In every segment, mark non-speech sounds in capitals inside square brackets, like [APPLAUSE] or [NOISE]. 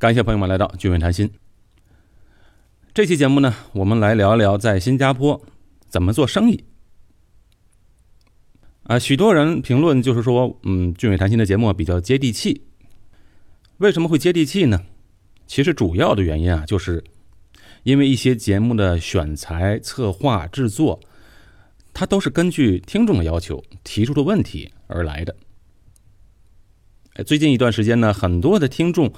感谢朋友们来到聚美谈心。这期节目呢，我们来聊聊在新加坡怎么做生意。啊，许多人评论就是说，嗯，聚美谈心的节目比较接地气。为什么会接地气呢？其实主要的原因啊，就是因为一些节目的选材、策划、制作，它都是根据听众的要求提出的问题而来的。最近一段时间呢，很多的听众，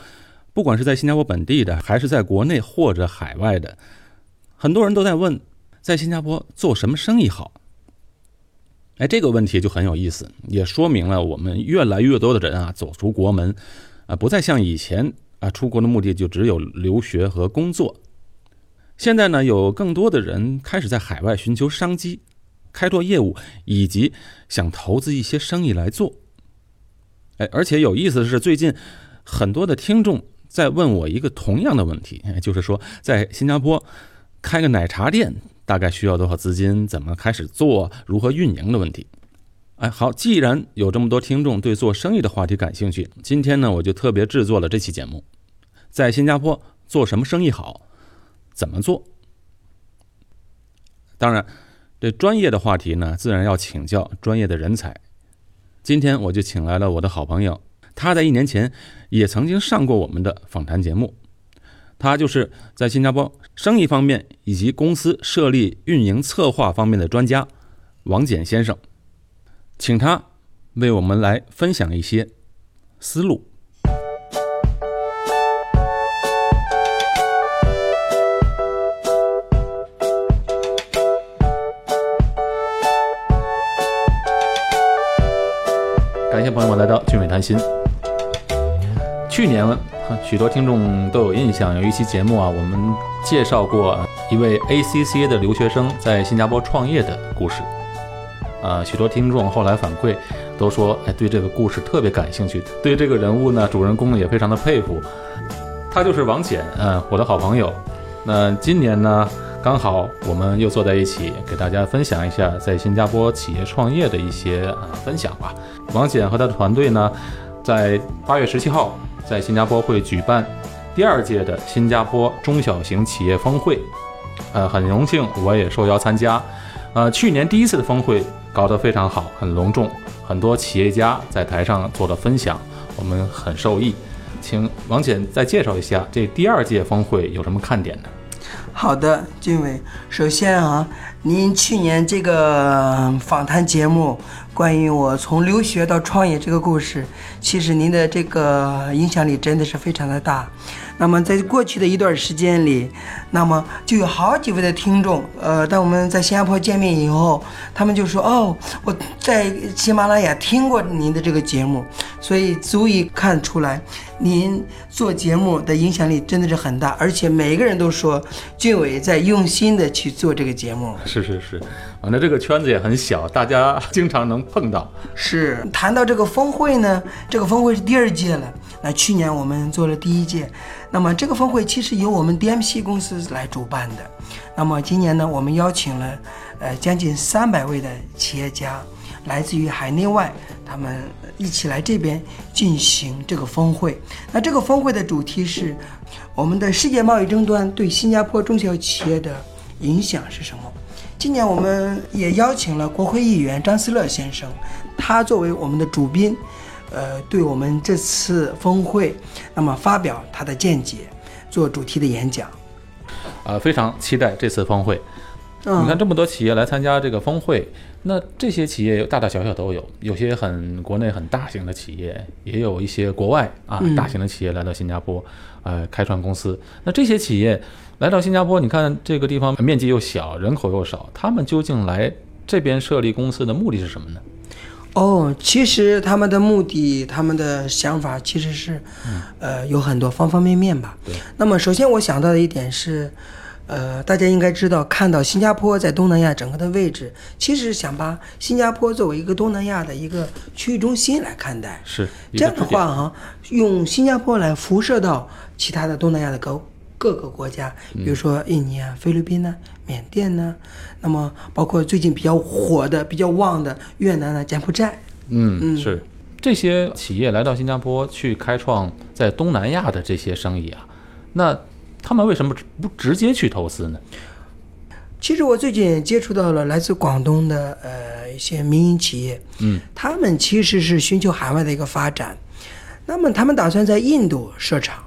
不管是在新加坡本地的，还是在国内或者海外的，很多人都在问，在新加坡做什么生意好？哎，这个问题就很有意思，也说明了我们越来越多的人啊走出国门，啊，不再像以前啊出国的目的就只有留学和工作。现在呢，有更多的人开始在海外寻求商机，开拓业务，以及想投资一些生意来做。哎，而且有意思的是，最近很多的听众在问我一个同样的问题，就是说在新加坡开个奶茶店。大概需要多少资金？怎么开始做？如何运营的问题？哎，好，既然有这么多听众对做生意的话题感兴趣，今天呢，我就特别制作了这期节目。在新加坡做什么生意好？怎么做？当然，这专业的话题呢，自然要请教专业的人才。今天我就请来了我的好朋友，他在一年前也曾经上过我们的访谈节目。他就是在新加坡生意方面以及公司设立、运营、策划方面的专家，王简先生，请他为我们来分享一些思路。感谢朋友们来到俊美谈心。去年。许多听众都有印象，有一期节目啊，我们介绍过一位 ACCA 的留学生在新加坡创业的故事。啊，许多听众后来反馈都说，哎，对这个故事特别感兴趣，对这个人物呢，主人公也非常的佩服。他就是王简，嗯，我的好朋友。那今年呢，刚好我们又坐在一起，给大家分享一下在新加坡企业创业的一些啊分享吧。王简和他的团队呢，在八月十七号。在新加坡会举办第二届的新加坡中小型企业峰会，呃，很荣幸我也受邀参加。呃，去年第一次的峰会搞得非常好，很隆重，很多企业家在台上做了分享，我们很受益。请王简再介绍一下这第二届峰会有什么看点呢？好的，俊伟，首先啊，您去年这个访谈节目。关于我从留学到创业这个故事，其实您的这个影响力真的是非常的大。那么在过去的一段时间里，那么就有好几位的听众，呃，当我们在新加坡见面以后，他们就说：“哦，我在喜马拉雅听过您的这个节目。”所以足以看出来，您做节目的影响力真的是很大，而且每个人都说俊伟在用心的去做这个节目。是是是。反正这个圈子也很小，大家 [LAUGHS] 经常能碰到。是谈到这个峰会呢，这个峰会是第二届了。那去年我们做了第一届，那么这个峰会其实由我们 DMC 公司来主办的。那么今年呢，我们邀请了呃将近三百位的企业家，来自于海内外，他们一起来这边进行这个峰会。那这个峰会的主题是我们的世界贸易争端对新加坡中小企业的影响是什么？今年我们也邀请了国会议员张思乐先生，他作为我们的主宾，呃，对我们这次峰会，那么发表他的见解，做主题的演讲。呃，非常期待这次峰会。你看这么多企业来参加这个峰会，那这些企业大大小小都有，有些很国内很大型的企业，也有一些国外啊大型的企业来到新加坡，呃，开创公司。那这些企业。来到新加坡，你看这个地方面积又小，人口又少，他们究竟来这边设立公司的目的是什么呢？哦，其实他们的目的、他们的想法其实是，呃，有很多方方面面吧。对。那么，首先我想到的一点是，呃，大家应该知道，看到新加坡在东南亚整个的位置，其实想把新加坡作为一个东南亚的一个区域中心来看待。是。这样的话哈，用新加坡来辐射到其他的东南亚的各。各个国家，比如说印尼啊、菲律宾呢、缅甸呢，那么包括最近比较火的、比较旺的越南啊、柬埔寨。嗯嗯，是。这些企业来到新加坡去开创在东南亚的这些生意啊，那他们为什么不直接去投资呢？其实我最近接触到了来自广东的呃一些民营企业，嗯，他们其实是寻求海外的一个发展，那么他们打算在印度设厂，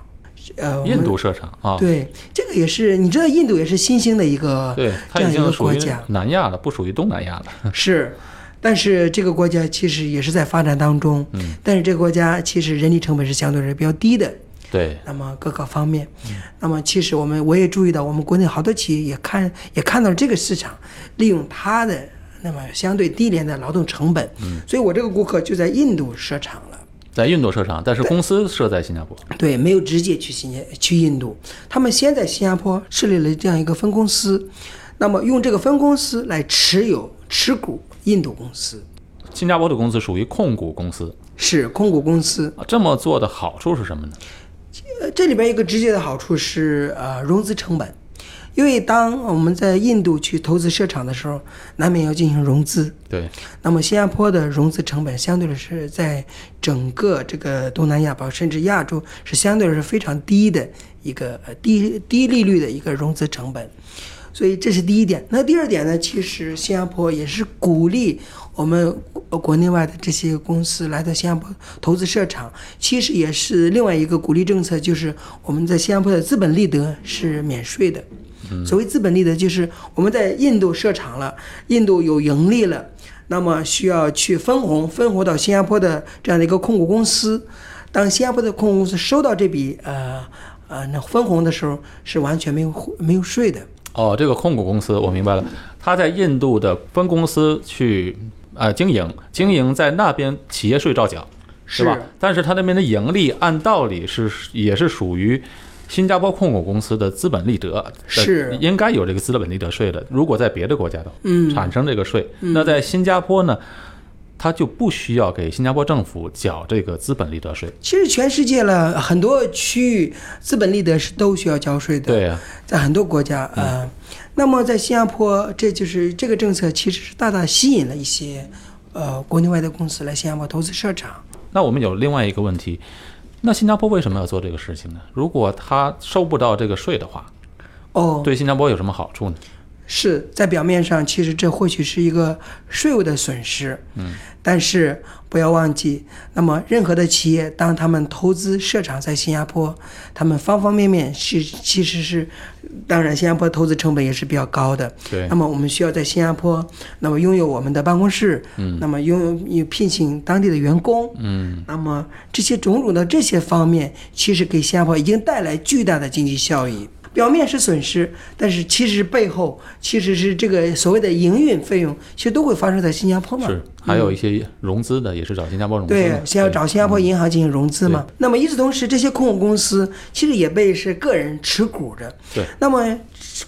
呃，印度设厂啊，对这个也是你知道，印度也是新兴的一个对，这样一个国家，南亚了，不属于东南亚了。是，但是这个国家其实也是在发展当中，嗯，但是这个国家其实人力成本是相对是比较低的，对，那么各个方面，那么其实我们我也注意到，我们国内好多企业也看也看到了这个市场，利用它的那么相对低廉的劳动成本，嗯，所以我这个顾客就在印度设厂了。在印度设厂，但是公司设在新加坡。对，没有直接去新加去印度，他们先在新加坡设立了这样一个分公司，那么用这个分公司来持有持股印度公司，新加坡的公司属于控股公司是控股公司。啊，这么做的好处是什么呢？呃，这里边一个直接的好处是呃融资成本，因为当我们在印度去投资设厂的时候，难免要进行融资。对，那么新加坡的融资成本相对的是在整个这个东南亚包甚至亚洲是相对是非常低的一个呃低低利率的一个融资成本，所以这是第一点。那第二点呢，其实新加坡也是鼓励我们国国内外的这些公司来到新加坡投资设厂，其实也是另外一个鼓励政策，就是我们在新加坡的资本利得是免税的。所谓资本利得，就是我们在印度设厂了，印度有盈利了，那么需要去分红，分红到新加坡的这样的一个控股公司。当新加坡的控股公司收到这笔呃呃那分红的时候，是完全没有没有税的。哦，这个控股公司我明白了，他在印度的分公司去呃经营，经营在那边企业税照缴，是吧？但是他那边的盈利按道理是也是属于新加坡控股公司的资本利得，是应该有这个资本利得税的。如果在别的国家的嗯产生这个税，那在新加坡呢，它就不需要给新加坡政府缴这个资本利得税。其实全世界了很多区域资本利得是都需要交税的。对呀、在很多国家，呃，那么在新加坡，这就是这个政策其实是大大吸引了一些呃国内外的公司来新加坡投资设厂。那我们有另外一个问题，那新加坡为什么要做这个事情呢？如果他收不到这个税的话，哦，对新加坡有什么好处呢？是在表面上，其实这或许是一个税务的损失，嗯，但是不要忘记，那么任何的企业当他们投资设厂在新加坡，他们方方面面是其实是，当然新加坡投资成本也是比较高的，对。那么我们需要在新加坡，那么拥有我们的办公室，嗯，那么拥有有聘请当地的员工，嗯，那么这些种种的这些方面，其实给新加坡已经带来巨大的经济效益。表面是损失，但是其实背后其实是这个所谓的营运费用，其实都会发生在新加坡嘛。是，还有一些融资的，也是找新加坡融资对，先要找新加坡银行进行融资嘛。对那么与此同时，这些控股公司其实也被是个人持股着。对。那么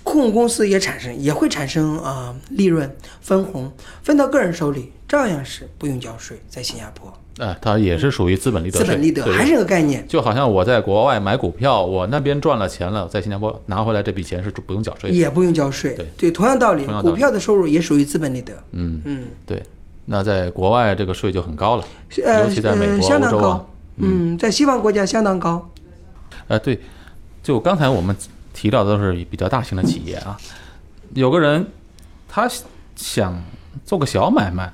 控股公司也产生也会产生啊、呃利润分红，分到个人手里，照样是不用交税，在新加坡哎，它也是属于资本利得税，资本利得还是个概念。就好像我在国外买股票，我那边赚了钱了，在新加坡拿回来这笔钱是不用缴税的。也不用交税。对同样道理，同样道理股票的收入也属于资本利得。嗯，嗯，对。那在国外这个税就很高了，呃，尤其在美呃国、欧洲啊相当高。。嗯，在西方国家相当高。呃，对，就刚才我们提到的都是比较大型的企业啊，有个人他想做个小买卖，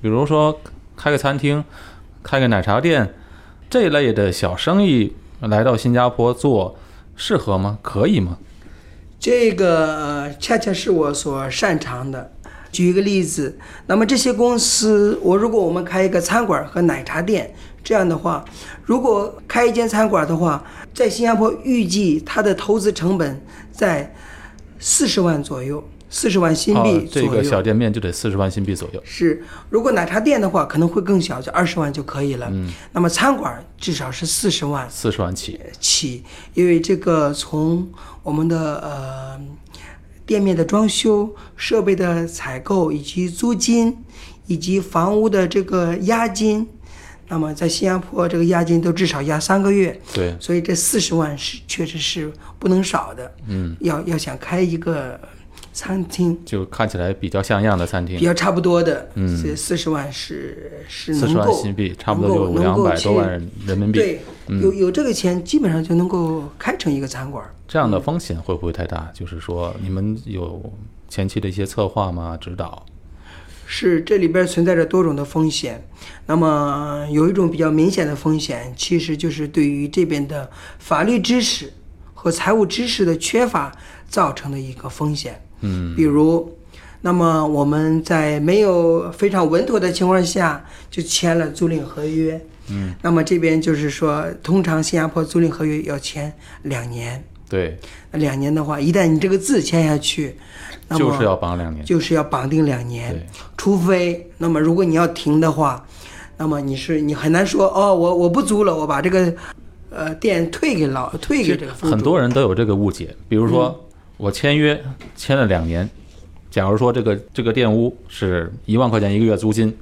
比如说开个餐厅、开个奶茶店这类的小生意，来到新加坡做适合吗？可以吗？这个呃恰恰是我所擅长的。举一个例子，那么这些公司，我如果我们开一个餐馆和奶茶店，这样的话，如果开一间餐馆的话，在新加坡预计它的投资成本在四十万左右，四十万新币哦，左右。这个小店面就得四十万新币左右。是，如果奶茶店的话，可能会更小，就二十万就可以了。嗯，那么餐馆至少是四十万四十万起，起，因为这个从我们的呃店面的装修、设备的采购以及租金，以及房屋的这个押金，那么在新加坡这个押金都至少押三个月，对，所以这四十万是确实是不能少的。嗯，要要想开一个餐厅，就看起来比较像样的餐厅比，较差不多的，嗯这四十万是是四十万能够新币，差不多有能够两百去多万人人民币。对，有有这个钱，基本上就能够开成一个餐馆。这样的风险会不会太大？就是说，你们有前期的一些策划吗？指导？是这里边存在着多种的风险。那么有一种比较明显的风险，其实就是对于这边的法律知识和财务知识的缺乏造成的一个风险。嗯，比如，那么我们在没有非常稳妥的情况下就签了租赁合约。嗯，那么这边就是说，通常新加坡租赁合约要签两年。对，那两年的话，一旦你这个字签下去，那么就是要绑两年。就是要绑定两年对，除非那么如果你要停的话，那么你是你很难说哦，我我不租了，我把这个呃店退给老退给这个。很多人都有这个误解，比如说我签约签了两年，假如说这个这个店屋是一万块钱一个月租金，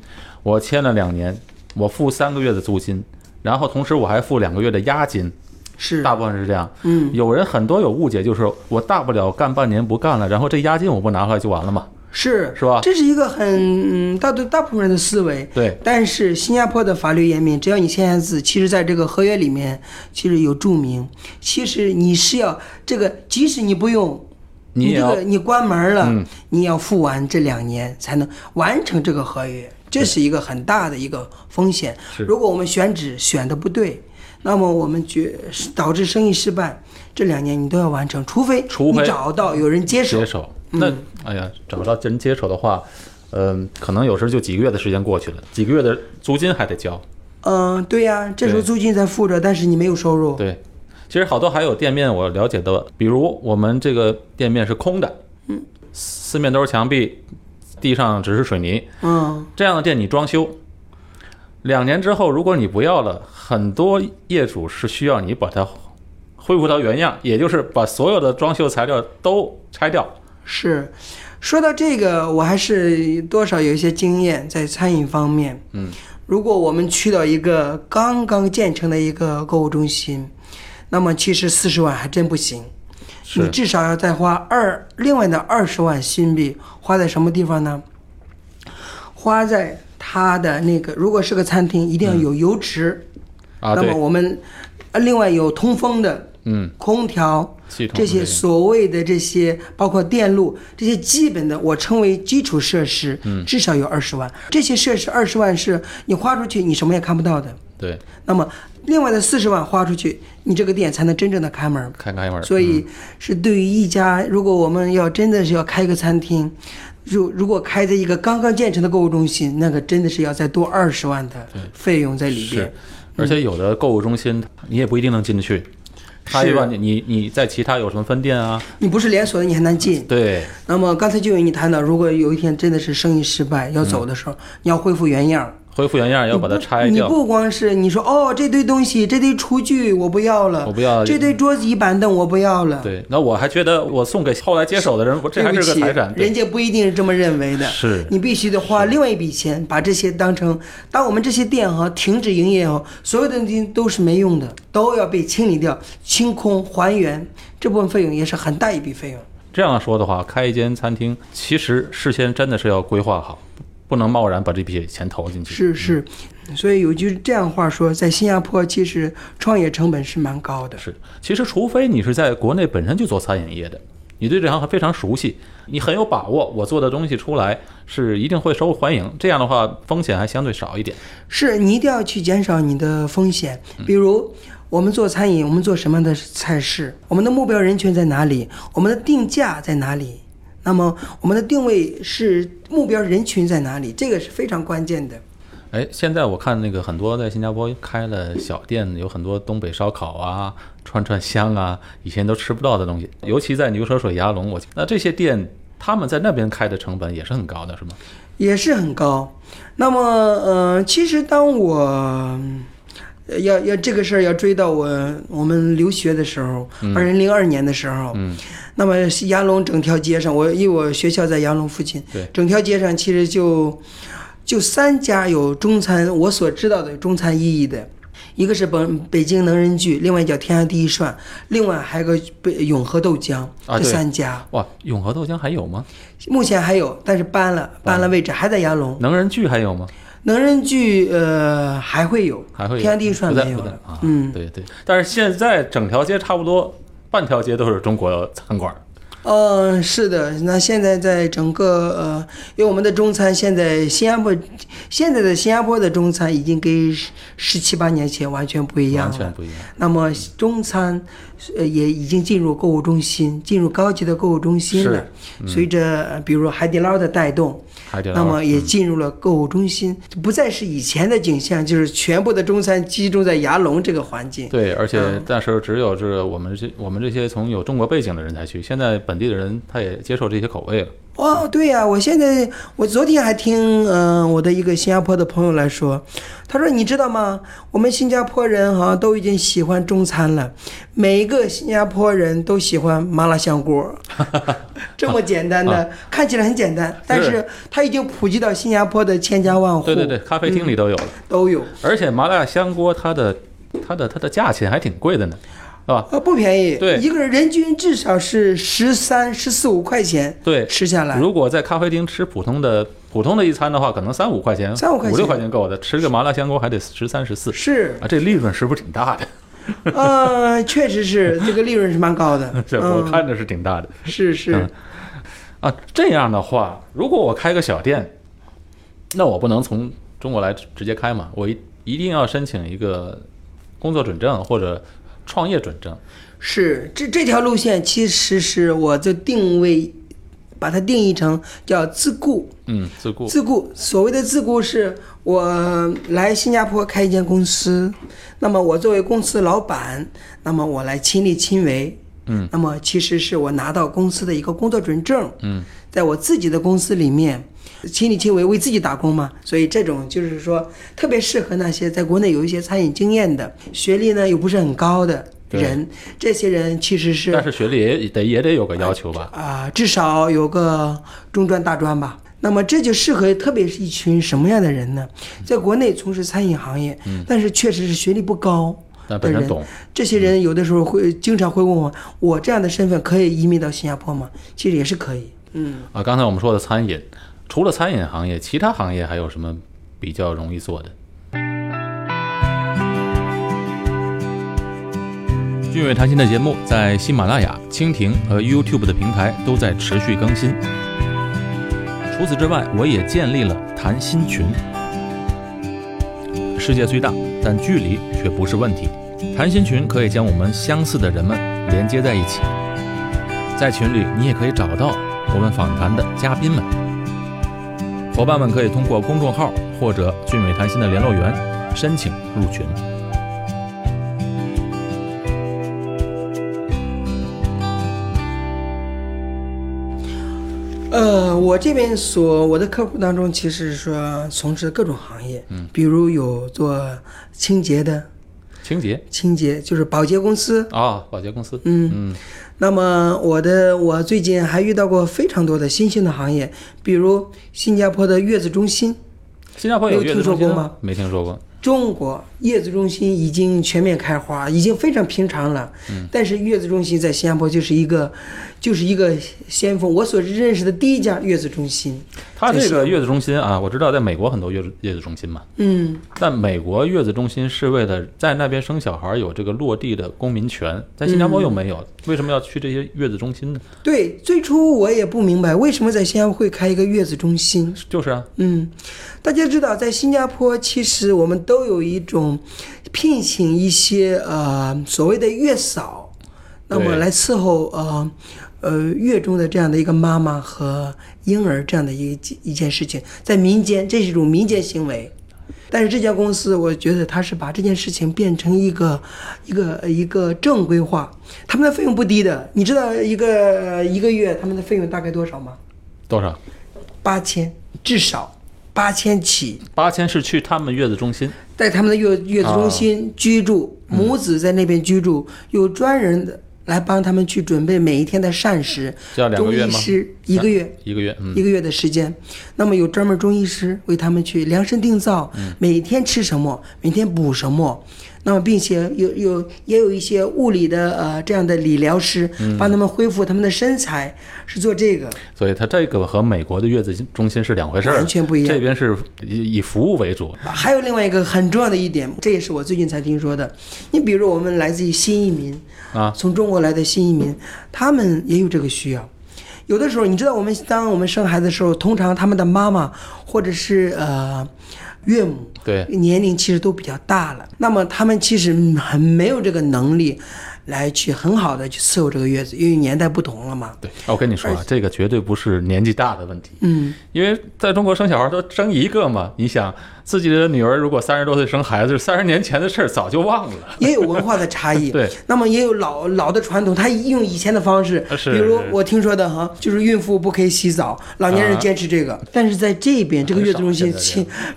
我签了两年，我付三个月的租金，然后同时我还付两个月的押金，是。大部分是这样。嗯。有人很多有误解，就是我大不了干半年不干了，然后这押金我不拿回来就完了嘛，是是吧这是一个很嗯大多大部分人的思维。对，但是新加坡的法律严明，只要你签下字，其实在这个合约里面其实有注明，其实你是要这个，即使你不用。你这个你关门了，嗯你要付完这两年才能完成这个合约，这是一个很大的一个风险。如果我们选址选的不对，那么我们觉导致生意失败，这两年你都要完成，除非除非你找到有人接手接。手。那哎呀，找不到人接手的话，嗯、可能有时候就几个月的时间过去了，几个月的租金还得交。嗯，对呀、这时候租金在付着，但是你没有收入。对，其实好多还有店面，我了解的，比如我们这个店面是空的，嗯，四面都是墙壁，地上只是水泥，嗯，这样的店你装修，两年之后如果你不要了，很多业主是需要你把它恢复到原样，也就是把所有的装修材料都拆掉。是。说到这个，我还是多少有一些经验在餐饮方面。嗯，如果我们去到一个刚刚建成的一个购物中心，那么其实四十万还真不行。你至少要再花二另外的二十万新币花在什么地方呢？花在它的那个，如果是个餐厅，一定要有油池。啊，那么，我们呃另外有通风的嗯，空调，这些所谓的这些，包括电路这些基本的，我称为基础设施，嗯至少有二十万。这些设施二十万是你花出去，你什么也看不到的。对，那么另外的四十万花出去，你这个店才能真正的开门。开开门。所以是对于一家，如果我们要真的是要开一个餐厅，如如果开在一个刚刚建成的购物中心，那个真的是要再多二十万的费用在里边。，而且有的购物中心你也不一定能进得去，他一般你你你在其他有什么分店啊？你不是连锁的，你还难进。对，那么刚才就有你谈到，如果有一天真的是生意失败要走的时候，你要恢复原样，恢复原样要把它拆掉。你不光是你说哦，这堆东西，这堆厨具我不要了，我不要这堆桌子椅板凳我不要了。对，那我还觉得我送给后来接手的人，我这还是个财产。对人家不一定是这么认为的。是你必须得花另外一笔钱，把这些当成，当我们这些店哈停止营业后，所有的东西都是没用的，都要被清理掉、清空、还原，这部分费用也是很大一笔费用。这样说的话，开一间餐厅，其实事先真的是要规划好，不能贸然把这笔钱投进去。是是，所以有句这样话说，在新加坡其实创业成本是蛮高的。是，其实除非你是在国内本身就做餐饮业的，你对这行非常熟悉，你很有把握，我做的东西出来是一定会受欢迎。这样的话，风险还相对少一点。是你一定要去减少你的风险，嗯比如。我们做餐饮，我们做什么样的菜式？我们的目标人群在哪里？我们的定价在哪里？那么我们的定位是目标人群在哪里？这个是非常关键的。哎，现在我看那个很多在新加坡开了小店，有很多东北烧烤啊、串串香啊，以前都吃不到的东西。尤其在牛车水鸭龙，我那这些店他们在那边开的成本也是很高的，是吗？也是很高。那么，呃，其实当我呃要要这个事儿要追到我我们留学的时候，二零零二年的时候，嗯，那么杨龙整条街上，我因为我学校在杨龙附近，对整条街上其实就就三家有中餐，我所知道的中餐意义的，一个是本北京能人聚，另外叫天下第一涮，另外还有个北永和豆浆，这三家哇，永和豆浆还有吗？目前还有，但是搬了，搬了位置，还在杨龙。能人聚还有吗？能人剧呃还会有，还会有天下第一涮不在没有了。啊，嗯，对对。但是现在整条街差不多半条街都是中国餐馆，嗯，是的，那现在在整个呃，因为我们的中餐现在新加坡，现在的新加坡的中餐已经跟十十七八年前完全不一样了。完全不一样。那么中餐，呃，也已经进入购物中心，进入高级的购物中心了。随着呃比如海底捞的带动，那么也进入了购物中心，不再是以前的景象，就是全部的中餐集中在牙龙这个环境。对，而且那时候只有这我们这我们这些从有中国背景的人才去，现在本地的人他也接受这些口味了。哦，对呀、我现在我昨天还听嗯、呃我的一个新加坡的朋友来说，他说你知道吗？我们新加坡人好像都已经喜欢中餐了，每一个新加坡人都喜欢麻辣香锅，[LAUGHS] 这么简单的，看起来很简单，但是它已经普及到新加坡的千家万户，对对对，咖啡厅里都有了，都有，而且麻辣香锅它的它的它的价钱还挺贵的呢，是吧？呃，不便宜，对一个人人均至少是十三、十四五块钱对，吃下来，如果在咖啡厅吃普通的普通的一餐的话，可能三五块钱，三五块钱五六块钱够的，吃个麻辣香锅还得十三十四是，啊，这利润是不是挺大的？呃，确实是这个利润是蛮高的，[LAUGHS] 这我嗯看着是挺大的。是是。嗯啊，这样的话，如果我开个小店，那我不能从中国来直直接开嘛？我一一定要申请一个工作准证或者创业准证。是这这条路线，其实是我就定位，把它定义成叫自雇。嗯，自雇。自雇，所谓的自雇是我来新加坡开一间公司，那么我作为公司老板，那么我来亲力亲为。嗯，那么其实是我拿到公司的一个工作准证。嗯，在我自己的公司里面，亲力亲为为自己打工嘛，所以这种就是说特别适合那些在国内有一些餐饮经验的，学历呢又不是很高的人，这些人其实是但是学历也得也得有个要求吧？啊、至少有个中专、大专吧。那么这就适合，特别是一群什么样的人呢？在国内从事餐饮行业，但是确实是学历不高的本身懂。这些人有的时候会经常会问我，我这样的身份可以移民到新加坡吗？其实也是可以。嗯，啊，刚才我们说的餐饮，除了餐饮行业，其他行业还有什么比较容易做的？俊伟谈心的节目在喜马拉雅、蜻蜓和 YouTube 的平台都在持续更新。除此之外，我也建立了谈心群。世界虽大，但距离却不是问题。谈心群可以将我们相似的人们连接在一起。在群里，你也可以找到我们访谈的嘉宾们。伙伴们可以通过公众号或者俊伟谈心的联络员申请入群。呃，我这边所我的客户当中，其实说从事各种行业，嗯，比如有做清洁的，清洁。清洁就是保洁公司，啊，保洁公司。嗯。嗯那么我的我最近还遇到过非常多的新兴的行业，比如新加坡的月子中心，新加坡有听说过吗？没听说过。中国月子中心已经全面开花，已经非常平常了。嗯但是月子中心在新加坡就是一个，就是一个先锋。我所认识的第一家月子中心，它这个月子中心啊，我知道在美国很多月子月子中心嘛，嗯，但美国月子中心是为了在那边生小孩有这个落地的公民权，在新加坡又没有，为什么要去这些月子中心呢？对，最初我也不明白为什么在新加坡会开一个月子中心。就是啊，嗯，大家知道，在新加坡其实我们都有一种聘请一些呃所谓的月嫂，那么来伺候呃呃月中的这样的一个妈妈和婴儿这样的一一件事情，在民间这是一种民间行为。但是这家公司，我觉得它是把这件事情变成一个一个一个正规化，他们的费用不低的。你知道一个一个月他们的费用大概多少吗？多少？八千，至少八千起。八千是去他们月子中心，在他们的月月子中心居住，母子在那边居住，有专人的来帮他们去准备每一天的膳食。这要两个月吗？中医师一个月，一个月，嗯。一个月的时间，那么有专门中医师为他们去量身定造，每天吃什么，每天补什么，那么并且有有也有一些物理的呃这样的理疗师帮他们恢复他们的身材，是做这个。所以它这个和美国的月子中心是两回事儿，完全不一样这边是以以服务为主，还有另外一个很重要的一点，这也是我最近才听说的。你比如我们来自于新移民啊从中国来的新移民，他们也有这个需要。有的时候，你知道，我们当我们生孩子的时候，通常他们的妈妈或者是呃岳母，对年龄其实都比较大了，那么他们其实嗯很没有这个能力来去很好的去伺候这个月子，因为年代不同了嘛。对，我跟你说啊，这个绝对不是年纪大的问题，嗯，因为在中国生小孩都生一个嘛。你想自己的女儿如果三十多岁生孩子，三十年前的事儿早就忘了。[LAUGHS] 也有文化的差异，[LAUGHS] 对，那么也有老老的传统，他用以前的方式，比如我听说的哈，就是孕妇不可以洗澡，老年人坚持这个，但是在这边这个月子中心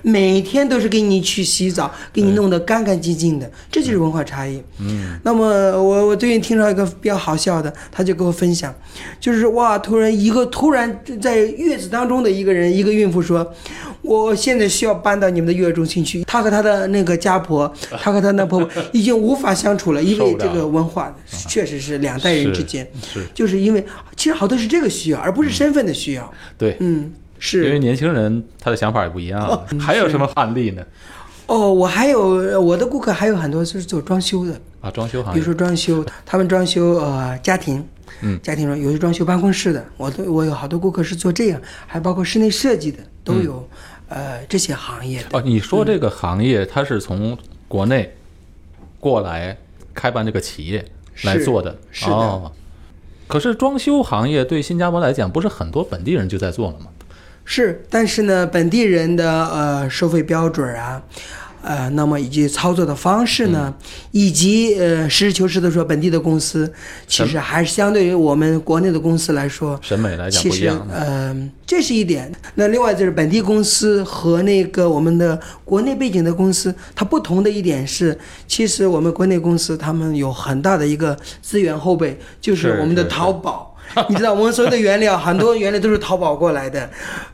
每天都是给你去洗澡，给你弄得干干净净的，这就是文化差异。嗯，那么我我最近听到一个比较好笑的，他就跟我分享，就是哇，突然一个突然在月子当中的一个人，一个孕妇说。我现在需要搬到你们的育儿中心去。他和他的那个家婆，[LAUGHS] 他和他那婆婆已经无法相处了，因为这个文化确实是两代人之间，就是因为其实好多是这个需要，而不是身份的需要。对，嗯，是。因为。年轻人他的想法也不一样。[LAUGHS] 还有什么案例呢？哦，我还有我的顾客还有很多就是做装修的，啊，装修行业。比如说装修，他们装修呃家庭，嗯，家庭装有些装修办公室的，我都我有好多顾客是做这样，还包括室内设计的都有，呃这些行业的。哦，你说这个行业它是从国内过来开办这个企业来做的，是是的哦。可是装修行业对新加坡来讲，不是很多本地人就在做了吗？是，但是呢，本地人的呃收费标准啊，呃，那么以及操作的方式呢，以及呃实事求是的说，本地的公司其实还是相对于我们国内的公司来说，审美来讲其实不一样嗯。呃，这是一点。那另外就是本地公司和那个我们的国内背景的公司，它不同的一点是，其实我们国内公司他们有很大的一个资源后备，就是是我们的是淘宝。[LAUGHS] 你知道，我们所有的原料，很多原料都是淘宝过来的，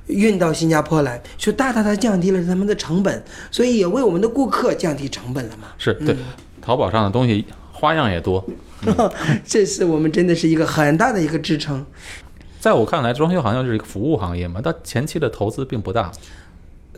运到新加坡来，就大大的降低了他们的成本，所以也为我们的顾客降低成本了嘛。是对，淘宝上的东西花样也多。[LAUGHS] 这是我们真的是一个很大的一个支撑。在我看来，装修行业就是一个服务行业嘛，它前期的投资并不大，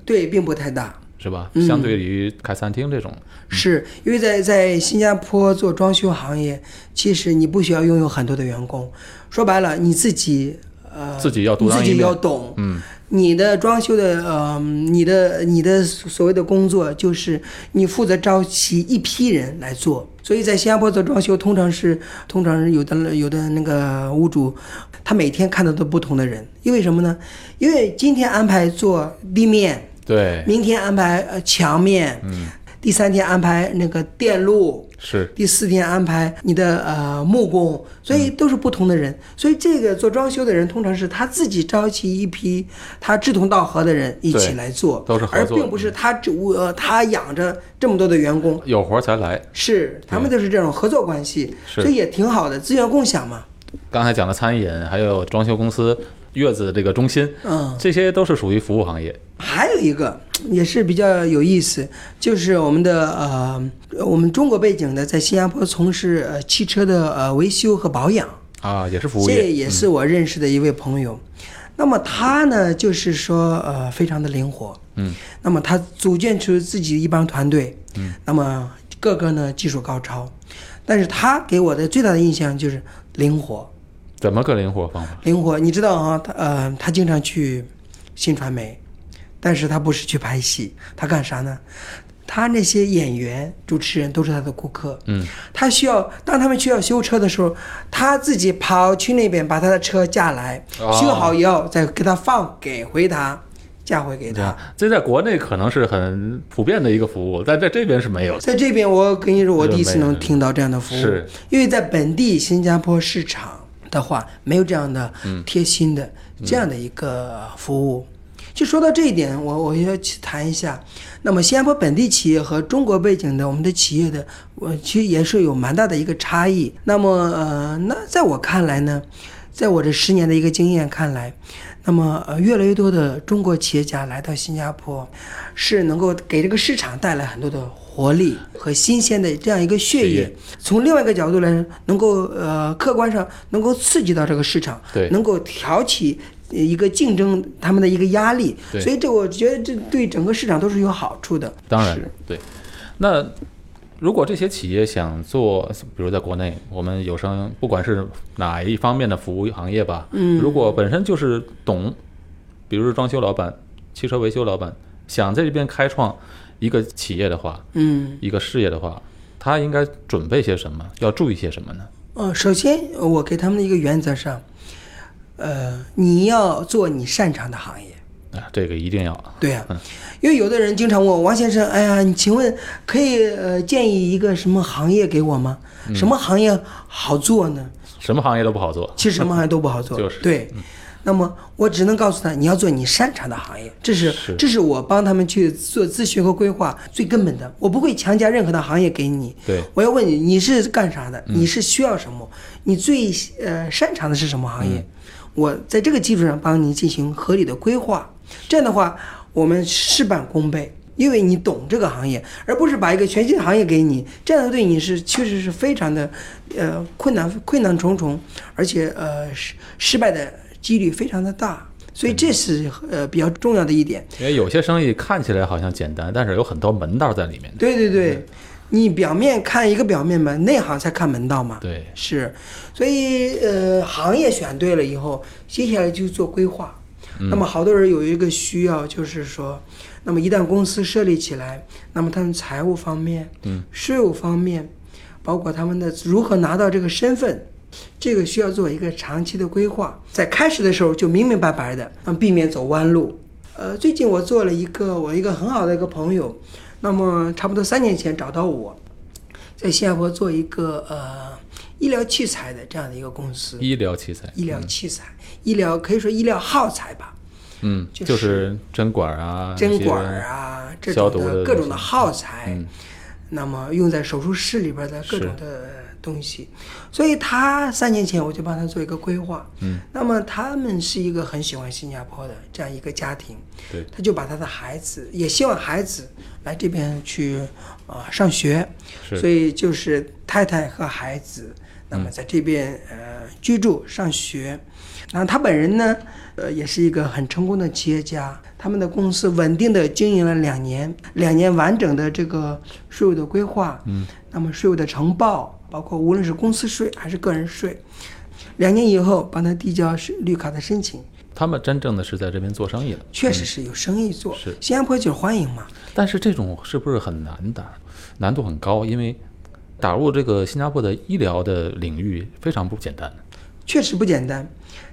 对，并不太大。是吧？嗯。相对于开餐厅这种，是因为在在新加坡做装修行业，其实你不需要拥有很多的员工，说白了你自己呃自己要独你自己当一面。要懂，嗯，你的装修的呃你的你的所谓的工作就是你负责招齐一批人来做，所以在新加坡做装修通常是通常是有的有的那个屋主。他每天看到的不同的人，因为什么呢？因为今天安排做地面，对，明天安排呃墙面，嗯，第三天安排那个电路，是第四天安排你的呃木工，所以都是不同的人。所以这个做装修的人，通常是他自己召集一批他志同道合的人一起来做，都是合作而并不是他主呃他养着这么多的员工。有活儿才来。是，他们都是这种合作关系，是所以也挺好的，资源共享嘛。刚才讲的餐饮，还有装修公司、月子这个中心，嗯，这些都是属于服务行业。还有一个也是比较有意思，就是我们的呃，我们中国背景的在新加坡从事呃汽车的呃维修和保养，啊，也是服务这业，这也是我认识的一位朋友。那么他呢，就是说呃，非常的灵活，嗯，那么他组建出自己一帮团队，嗯，那么个个呢技术高超，但是他给我的最大的印象就是灵活，怎么个灵活方法？灵活，你知道啊，他呃，他经常去新传媒，但是他不是去拍戏，他干啥呢？他那些演员、主持人都是他的顾客，嗯，他需要当他们需要修车的时候，他自己跑去那边把他的车架来，哦修好以后再给他放给回他，嫁回给他这在国内可能是很普遍的一个服务，但在这边是没有。在这边，我跟你说，我第一次能听到这样的服务，是因为在本地新加坡市场的话，没有这样的贴心的、这样的一个服务。就说到这一点，我我要去谈一下。那么，新加坡本地企业和中国背景的我们的企业的，我其实也是有蛮大的一个差异。那么，呃，那在我看来呢，在我这十年的一个经验看来，那么呃，越来越多的中国企业家来到新加坡，是能够给这个市场带来很多的活力和新鲜的这样一个血液。从另外一个角度来，能够呃客观上能够刺激到这个市场，对能够挑起呃一个竞争他们的一个压力。所以这我觉得这对整个市场都是有好处的。当然对。那如果这些企业想做，比如在国内，我们有声不管是哪一方面的服务行业吧，嗯如果本身就是懂，比如是装修老板、汽车维修老板，想在这边开创一个企业的话，嗯。一个事业的话，他应该准备些什么？要注意些什么呢？呃，首先我给他们的一个原则上，呃，你要做你擅长的行业。啊，这个一定要。对呀、因为有的人经常问我王先生，哎呀，你请问可以呃建议一个什么行业给我吗？嗯什么行业好做呢？什么行业都不好做。其实什么行业都不好做。[LAUGHS] 就是对。那么我只能告诉他，你要做你擅长的行业，这是是这是我帮他们去做咨询和规划最根本的。我不会强加任何的行业给你，对，我要问你，你是干啥的？你是需要什么？你最呃擅长的是什么行业？我在这个基础上帮你进行合理的规划。这样的话，我们事半功倍，因为你懂这个行业，而不是把一个全新的行业给你，这样对你是确实是非常的呃困难困难重重，而且呃失失败的几率非常的大。所以这是呃比较重要的一点。因为有些生意看起来好像简单，但是有很多门道在里面。对对对，你表面看一个表面嘛，内行才看门道嘛。对，是，所以呃，行业选对了以后，接下来就做规划。那么好多人有一个需要，就是说，那么一旦公司设立起来，那么他们财务方面、嗯，税务方面，包括他们的如何拿到这个身份，这个需要做一个长期的规划。在开始的时候就明明白白的，嗯，避免走弯路。呃，最近我做了一个我一个很好的一个朋友，那么差不多三年前找到我，在新加坡做一个呃医疗器材的这样的一个公司，医疗器材，医疗器材，医疗可以说医疗耗材吧，嗯，就就是针管啊，针管儿啊，这种的的各种的耗材，嗯。那么用在手术室里边的各种的东西，所以他三年前我就帮他做一个规划。嗯，那么他们是一个很喜欢新加坡的这样一个家庭，对，他就把他的孩子，也希望孩子来这边去啊、呃上学，是。所以就是太太和孩子，那么在这边、呃居住上学。然后他本人呢，呃，也是一个很成功的企业家。他们的公司稳定的经营了两年，两年完整的这个税务的规划，嗯，那么税务的呈报，包括无论是公司税还是个人税，两年以后帮他递交是绿卡的申请，他们真正的是在这边做生意的。确实是有生意做。是新加坡就是欢迎嘛，但是这种是不是很难的？难度很高，因为打入这个新加坡的医疗的领域非常不简单。确实不简单。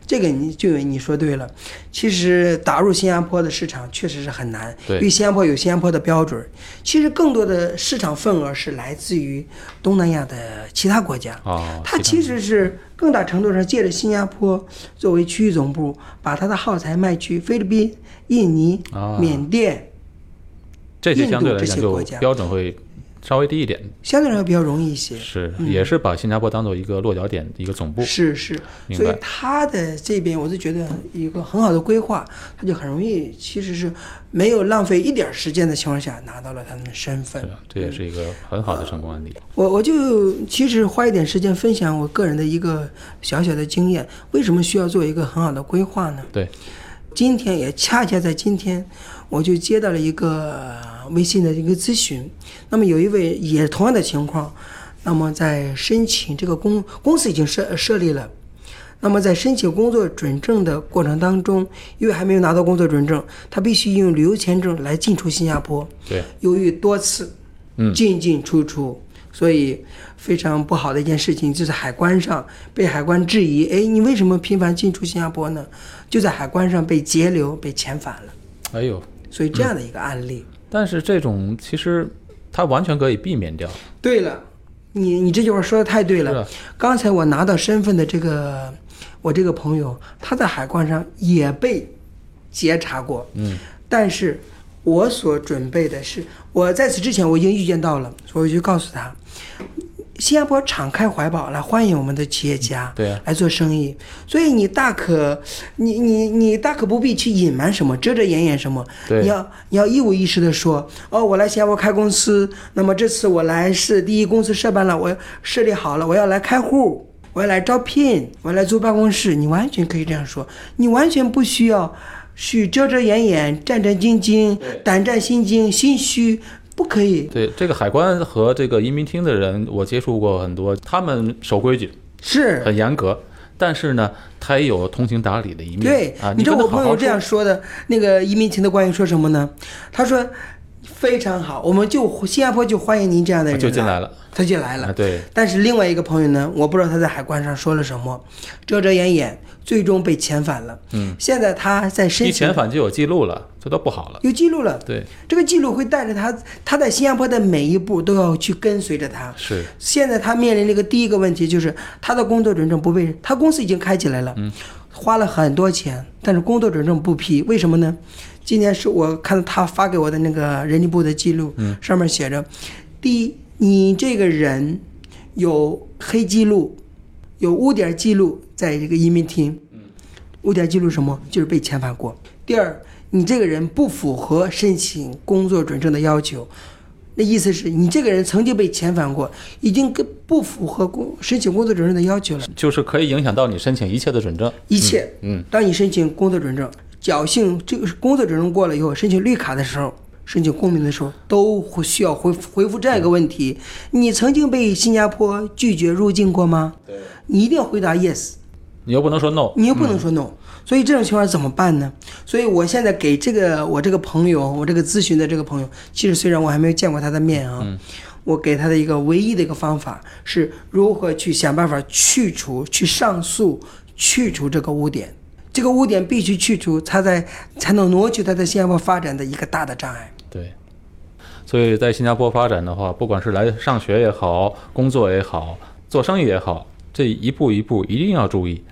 这个你就你说对了，其实打入新加坡的市场确实是很难，对因为新加坡有新加坡的标准。其实更多的市场份额是来自于东南亚的其他国家。哦，它其实是更大程度上借着新加坡作为区域总部，把它的耗材卖去菲律宾、印尼、啊缅甸，这些相对来印度这讲就些国家标准会稍微低一点，相对来说比较容易一些。是也是把新加坡当做一个落脚点一个总部。是是，所以他的这边我是觉得一个很好的规划，他就很容易，其实是没有浪费一点儿时间的情况下拿到了他们的身份这也是一个很好的成功案例。我我就其实花一点时间分享我个人的一个小小的经验，为什么需要做一个很好的规划呢？对，今天也恰恰在今天，我就接到了一个呃微信的一个咨询。那么有一位也同样的情况，那么在申请这个公公司已经设设立了，那么在申请工作准证的过程当中，因为还没有拿到工作准证，他必须用旅游签证来进出新加坡。对，由于多次嗯进进出出，所以非常不好的一件事情，就是海关上被海关质疑，哎，你为什么频繁进出新加坡呢？就在海关上被截留、被遣返了。哎呦，所以这样的一个案例。但是这种其实它完全可以避免掉。对了，你你这句话说的太对了是。刚才我拿到身份的这个我这个朋友，他在海关上也被截查过，嗯，但是我所准备的是，我在此之前我已经预见到了，所以我就告诉他，新加坡敞开怀抱来欢迎我们的企业家，对啊。来做生意，所以你大可你你你大可不必去隐瞒什么，遮遮掩掩什么，对。你要你要一五一十的说，哦，我来新加坡开公司，那么这次我来是第一公司设办了，我设立好了，我要来开户。我要来招聘，我要来租办公室，你完全可以这样说，你完全不需要去遮遮掩掩、战战兢兢、胆战心惊、心虚，不可以。对这个海关和这个移民厅的人，我接触过很多，他们守规矩，是很严格，但是呢，他也有通情达理的一面。对啊，你知道我朋友这样说的，那个移民厅的官员说什么呢？他说非常好，我们就新加坡就欢迎您这样的人，说就进来了，他就来了。啊，对，但是另外一个朋友呢，我不知道他在海关上说了什么，遮遮掩掩，最终被遣返了。嗯，现在他在申一请遣返就有记录了，这都不好了。有记录了，对，这个记录会带着他，他在新加坡的每一步都要去跟随着他。是现在他面临这个第一个问题就是他的工作准证不被他公司已经开起来了，嗯花了很多钱，但是工作准证不批，为什么呢？今年是我看到他发给我的那个人力部的记录，上面写着：第一，你这个人有黑记录，有污点记录，在这个移民厅，污点记录什么？就是被遣返过。第二，你这个人不符合申请工作准证的要求，那意思是你这个人曾经被遣返过，已经跟不符合工申请工作准证的要求了。就是可以影响到你申请一切的准证。一切，嗯，当你申请工作准证，侥幸这个工作准证过了以后，申请绿卡的时候，申请公民的时候，都会需要回回复这样一个问题：你曾经被新加坡拒绝入境过吗？对，你一定要回答 yes。你又不能说 no。你又不能说 no，、所以这种情况怎么办呢？所以我现在给这个我这个朋友，我这个咨询的这个朋友，其实虽然我还没有见过他的面啊，我给他的一个唯一的一个方法是如何去想办法去除、去上诉、去除这个污点。这个污点必须去除，他在才能挪去它在新加坡发展的一个大的障碍。对，所以在新加坡发展的话，不管是来上学也好，工作也好，做生意也好，这一步一步一定要注意。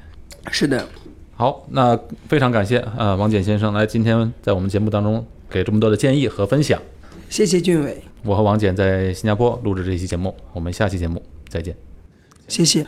是的，好，那非常感谢呃王简先生来今天在我们节目当中给这么多的建议和分享。谢谢俊伟，我和王简在新加坡录制这期节目，我们下期节目再见。谢谢。